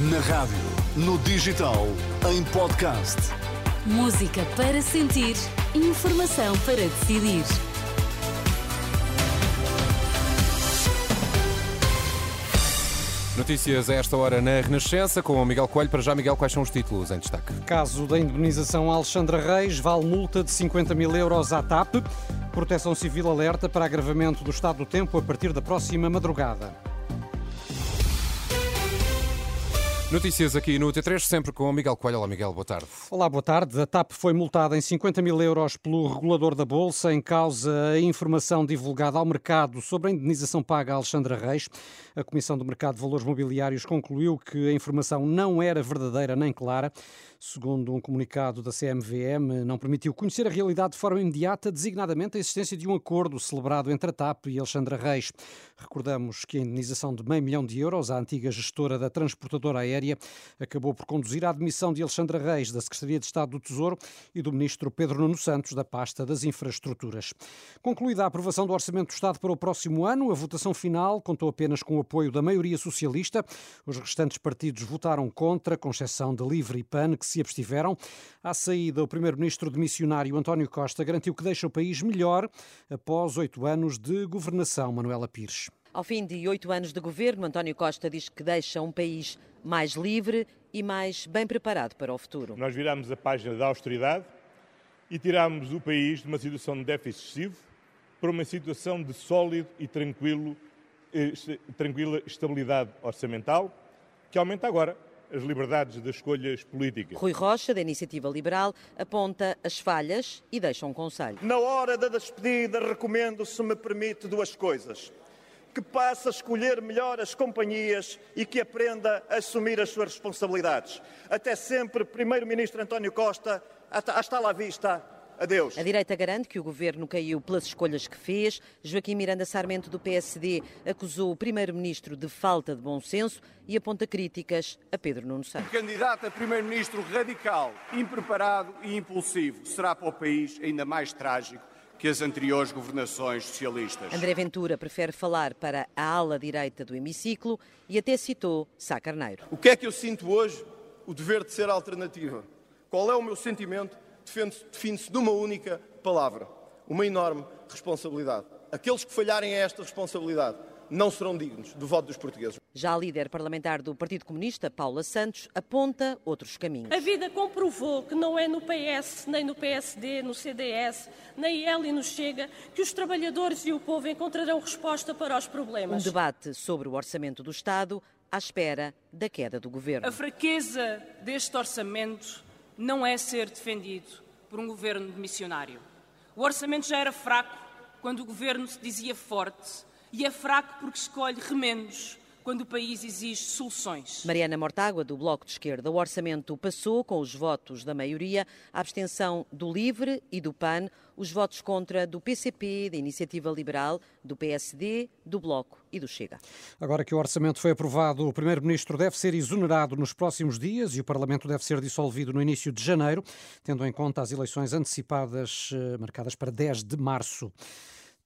Na rádio, no digital, em podcast. Música para sentir, informação para decidir. Notícias a esta hora na Renascença com o Miguel Coelho. Para já, Miguel, quais são os títulos em destaque? Caso da indemnização Alexandra Reis, vale multa de 50 mil euros à TAP. Proteção Civil alerta para agravamento do estado do tempo a partir da próxima madrugada. Notícias aqui no T3, sempre com o Miguel Coelho. Olá, Miguel, boa tarde. Olá, boa tarde. A TAP foi multada em 50 mil euros pelo regulador da Bolsa em causa a informação divulgada ao mercado sobre a indenização paga a Alexandra Reis. A Comissão do Mercado de Valores Mobiliários concluiu que a informação não era verdadeira nem clara. Segundo um comunicado da CMVM, não permitiu conhecer a realidade de forma imediata, designadamente a existência de um acordo celebrado entre a TAP e Alexandra Reis. Recordamos que a indenização de meio milhão de euros à antiga gestora da transportadora aérea acabou por conduzir à admissão de Alexandra Reis da Secretaria de Estado do Tesouro e do ministro Pedro Nuno Santos da pasta das infraestruturas. Concluída a aprovação do Orçamento do Estado para o próximo ano, a votação final contou apenas com o apoio da maioria socialista. Os restantes partidos votaram contra, com exceção de Livre e PAN, que se abstiveram. À saída, o primeiro-ministro demissionário António Costa garantiu que deixa o país melhor após oito anos de governação. Manuela Pires. Ao fim de oito anos de governo, António Costa diz que deixa um país mais livre e mais bem preparado para o futuro. Nós viramos a página da austeridade e tiramos o país de uma situação de déficit excessivo para uma situação de sólido e tranquilo, eh, tranquila estabilidade orçamental, que aumenta agora as liberdades das escolhas políticas. Rui Rocha, da Iniciativa Liberal, aponta as falhas e deixa um conselho. Na hora da despedida, recomendo, se me permite, duas coisas. Que passe a escolher melhor as companhias e que aprenda a assumir as suas responsabilidades. Até sempre, Primeiro-Ministro António Costa, hasta lá vista, Adeus. A direita garante que o governo caiu pelas escolhas que fez. Joaquim Miranda Sarmento, do PSD, acusou o primeiro-ministro de falta de bom senso e aponta críticas a Pedro Nuno Santos. O candidato a primeiro-ministro radical, impreparado e impulsivo será para o país ainda mais trágico que as anteriores governações socialistas. André Ventura prefere falar para a ala direita do hemiciclo e até citou Sá Carneiro. O que é que eu sinto hoje? O dever de ser alternativa. Qual é o meu sentimento? define-se de uma única palavra: uma enorme responsabilidade. Aqueles que falharem a esta responsabilidade não serão dignos do voto dos portugueses. Já a líder parlamentar do Partido Comunista, Paula Santos, aponta outros caminhos. A vida comprovou que não é no PS, nem no PSD, no CDS, nem ela e no Chega, que os trabalhadores e o povo encontrarão resposta para os problemas. Um debate sobre o orçamento do Estado à espera da queda do governo. A fraqueza deste orçamento não é ser defendido por um governo missionário. O orçamento já era fraco quando o governo se dizia forte e é fraco porque escolhe remendos quando o país exige soluções. Mariana Mortágua, do Bloco de Esquerda, o orçamento passou com os votos da maioria, a abstenção do LIVRE e do PAN, os votos contra do PCP, da Iniciativa Liberal, do PSD, do Bloco e do Chega. Agora que o orçamento foi aprovado, o Primeiro-Ministro deve ser exonerado nos próximos dias e o Parlamento deve ser dissolvido no início de janeiro, tendo em conta as eleições antecipadas eh, marcadas para 10 de março.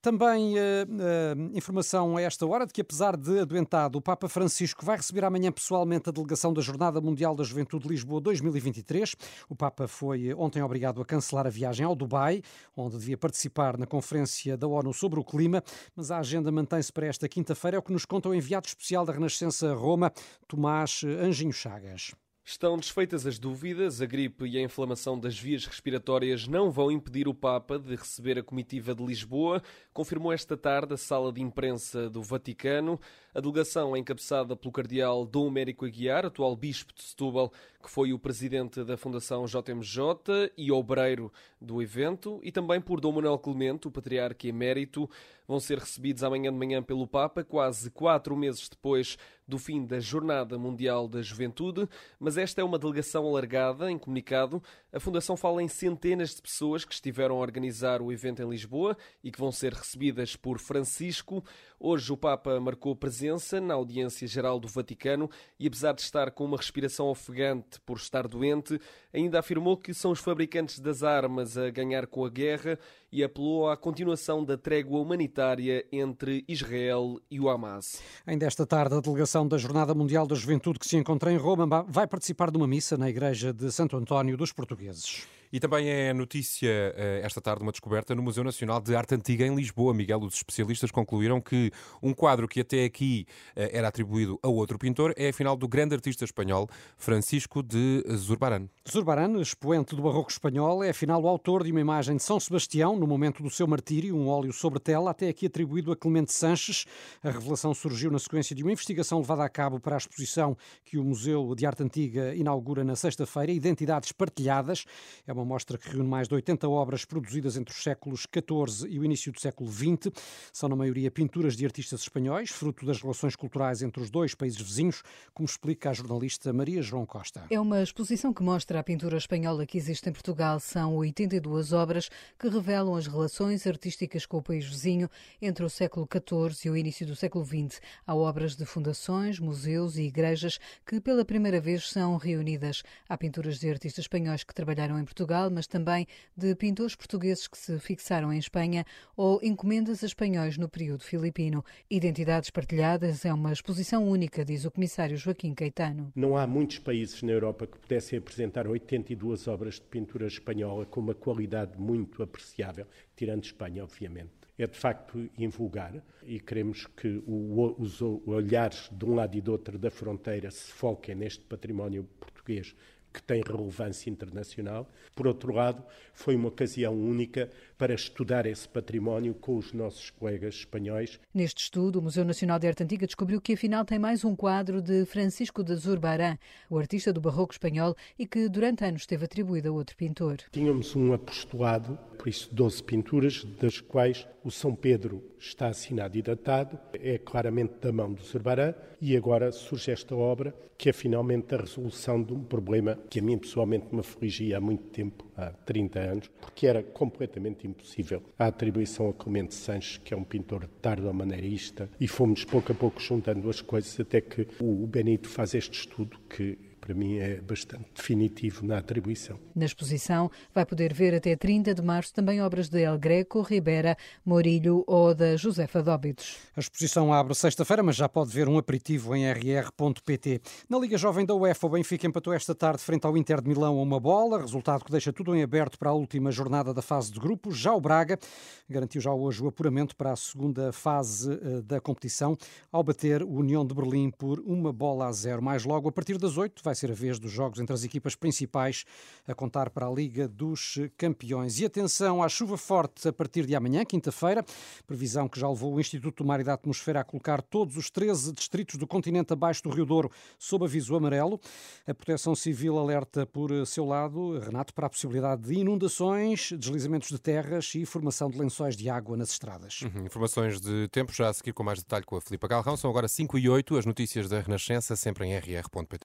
Também uh, uh, informação a esta hora de que, apesar de adoentado, o Papa Francisco vai receber amanhã pessoalmente a delegação da Jornada Mundial da Juventude de Lisboa 2023. O Papa foi ontem obrigado a cancelar a viagem ao Dubai, onde devia participar na Conferência da ONU sobre o Clima, mas a agenda mantém-se para esta quinta-feira, é o que nos conta o enviado especial da Renascença Roma, Tomás Anjinho Chagas. Estão desfeitas as dúvidas, a gripe e a inflamação das vias respiratórias não vão impedir o Papa de receber a comitiva de Lisboa, confirmou esta tarde a sala de imprensa do Vaticano. A delegação é encabeçada pelo cardeal Dom Américo Aguiar, atual bispo de Setúbal, que foi o presidente da Fundação JMJ e obreiro do evento, e também por Dom Manuel Clemente, o patriarca emérito, vão ser recebidos amanhã de manhã pelo Papa, quase quatro meses depois do fim da Jornada Mundial da Juventude. Mas esta é uma delegação alargada. Em comunicado, a Fundação fala em centenas de pessoas que estiveram a organizar o evento em Lisboa e que vão ser recebidas por Francisco. Hoje o Papa marcou presença na audiência geral do Vaticano e, apesar de estar com uma respiração ofegante por estar doente, ainda afirmou que são os fabricantes das armas a ganhar com a guerra e apelou à continuação da trégua humanitária entre Israel e o Hamas. Ainda esta tarde, a delegação da Jornada Mundial da Juventude que se encontra em Roma vai participar de uma missa na Igreja de Santo António dos Portugueses portugueses. E também é notícia eh, esta tarde uma descoberta no Museu Nacional de Arte Antiga em Lisboa. Miguel, os especialistas concluíram que um quadro que até aqui eh, era atribuído a outro pintor é afinal do grande artista espanhol Francisco de Zurbarán. Zurbarán, expoente do barroco espanhol, é afinal o autor de uma imagem de São Sebastião no momento do seu martírio, um óleo sobre tela, até aqui atribuído a Clemente Sanches. A revelação surgiu na sequência de uma investigação levada a cabo para a exposição que o Museu de Arte Antiga inaugura na sexta-feira, Identidades Partilhadas. É uma uma mostra que reúne mais de 80 obras produzidas entre os séculos XIV e o início do século XX. São, na maioria, pinturas de artistas espanhóis, fruto das relações culturais entre os dois países vizinhos, como explica a jornalista Maria João Costa. É uma exposição que mostra a pintura espanhola que existe em Portugal. São 82 obras que revelam as relações artísticas com o país vizinho entre o século XIV e o início do século XX. Há obras de fundações, museus e igrejas que pela primeira vez são reunidas. Há pinturas de artistas espanhóis que trabalharam em Portugal Portugal, mas também de pintores portugueses que se fixaram em Espanha ou encomendas a espanhóis no período filipino. Identidades Partilhadas é uma exposição única, diz o comissário Joaquim Caetano. Não há muitos países na Europa que pudessem apresentar 82 obras de pintura espanhola com uma qualidade muito apreciável, tirando Espanha, obviamente é de facto invulgar e queremos que o, os olhares de um lado e do outro da fronteira se foquem neste património português que tem relevância internacional. Por outro lado, foi uma ocasião única para estudar esse património com os nossos colegas espanhóis. Neste estudo, o Museu Nacional de Arte Antiga descobriu que afinal tem mais um quadro de Francisco de Zurbarán, o artista do barroco espanhol e que durante anos esteve atribuído a outro pintor. Tínhamos um apostolado, por isso 12 pinturas, das quais o São Pedro está assinado e datado, é claramente da mão do Zurbarán e agora surge esta obra que é finalmente a resolução de um problema que a mim pessoalmente me afligia há muito tempo, há 30 anos, porque era completamente impossível. A atribuição a Clemente Sanches, que é um pintor tardo-maneirista, e fomos pouco a pouco juntando as coisas até que o Benito faz este estudo que para mim é bastante definitivo na atribuição. Na exposição vai poder ver até 30 de março também obras de El Greco, Ribera, Morilho ou da Josefa Dóbidos. A exposição abre sexta-feira, mas já pode ver um aperitivo em rr.pt. Na Liga Jovem da UEFA, o Benfica empatou esta tarde frente ao Inter de Milão a uma bola, resultado que deixa tudo em aberto para a última jornada da fase de grupos. Já o Braga garantiu já hoje o apuramento para a segunda fase eh, da competição, ao bater o União de Berlim por uma bola a zero. Mais logo, a partir das oito, vai vai ser a vez dos jogos entre as equipas principais a contar para a Liga dos Campeões. E atenção à chuva forte a partir de amanhã, quinta-feira, previsão que já levou o Instituto do Mar e da Atmosfera a colocar todos os 13 distritos do continente abaixo do Rio Douro sob aviso amarelo. A Proteção Civil alerta por seu lado, Renato, para a possibilidade de inundações, deslizamentos de terras e formação de lençóis de água nas estradas. Uhum, informações de tempo já a seguir com mais detalhe com a Filipa Galrão. São agora 5 e 8, as notícias da Renascença sempre em rr.pt.